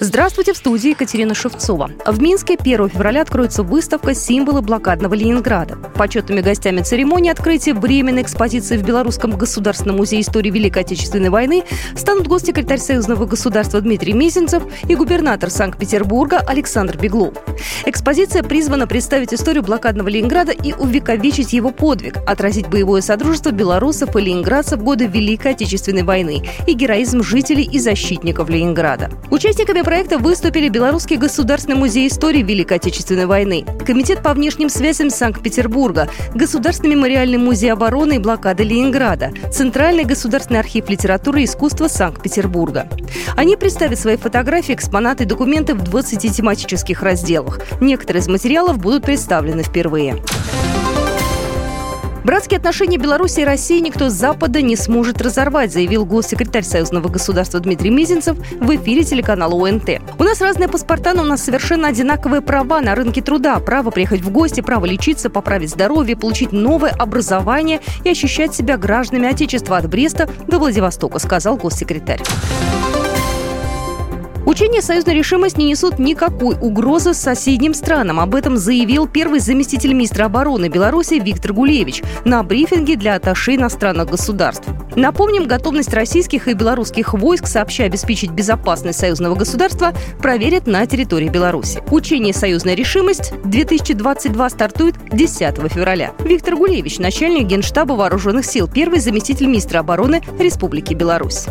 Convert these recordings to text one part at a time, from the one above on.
Здравствуйте, в студии Екатерина Шевцова. В Минске 1 февраля откроется выставка «Символы блокадного Ленинграда». Почетными гостями церемонии открытия временной экспозиции в Белорусском государственном музее истории Великой Отечественной войны станут госсекретарь Союзного государства Дмитрий Мизинцев и губернатор Санкт-Петербурга Александр Беглов. Экспозиция призвана представить историю блокадного Ленинграда и увековечить его подвиг, отразить боевое содружество белорусов и ленинградцев в годы Великой Отечественной войны и героизм жителей и защитников Ленинграда. Участниками проекта выступили Белорусский государственный музей истории Великой Отечественной войны, Комитет по внешним связям Санкт-Петербурга, Государственный мемориальный музей обороны и блокады Ленинграда, Центральный государственный архив литературы и искусства Санкт-Петербурга. Они представят свои фотографии, экспонаты и документы в 20 тематических разделах. Некоторые из материалов будут представлены впервые. Братские отношения Беларуси и России никто с Запада не сможет разорвать, заявил госсекретарь Союзного государства Дмитрий Мизинцев в эфире телеканала ОНТ. У нас разные паспорта, но у нас совершенно одинаковые права на рынке труда. Право приехать в гости, право лечиться, поправить здоровье, получить новое образование и ощущать себя гражданами Отечества от Бреста до Владивостока, сказал госсекретарь. Учения союзной решимость не несут никакой угрозы соседним странам. Об этом заявил первый заместитель министра обороны Беларуси Виктор Гулевич на брифинге для аташи иностранных государств. Напомним, готовность российских и белорусских войск, сообща обеспечить безопасность союзного государства, проверят на территории Беларуси. Учение «Союзная решимость-2022» стартует 10 февраля. Виктор Гулевич, начальник Генштаба Вооруженных сил, первый заместитель министра обороны Республики Беларусь.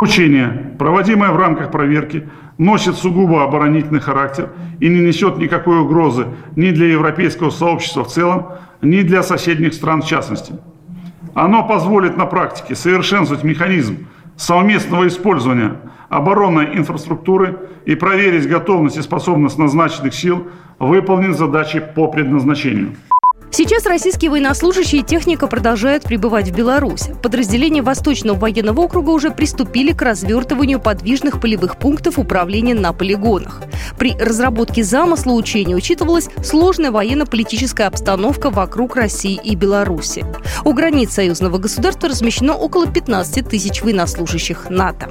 Учение, проводимое в рамках проверки, носит сугубо оборонительный характер и не несет никакой угрозы ни для европейского сообщества в целом, ни для соседних стран в частности. Оно позволит на практике совершенствовать механизм совместного использования оборонной инфраструктуры и проверить готовность и способность назначенных сил выполнить задачи по предназначению. Сейчас российские военнослужащие и техника продолжают прибывать в Беларусь. Подразделения Восточного военного округа уже приступили к развертыванию подвижных полевых пунктов управления на полигонах. При разработке замысла учения учитывалась сложная военно-политическая обстановка вокруг России и Беларуси. У границ союзного государства размещено около 15 тысяч военнослужащих НАТО.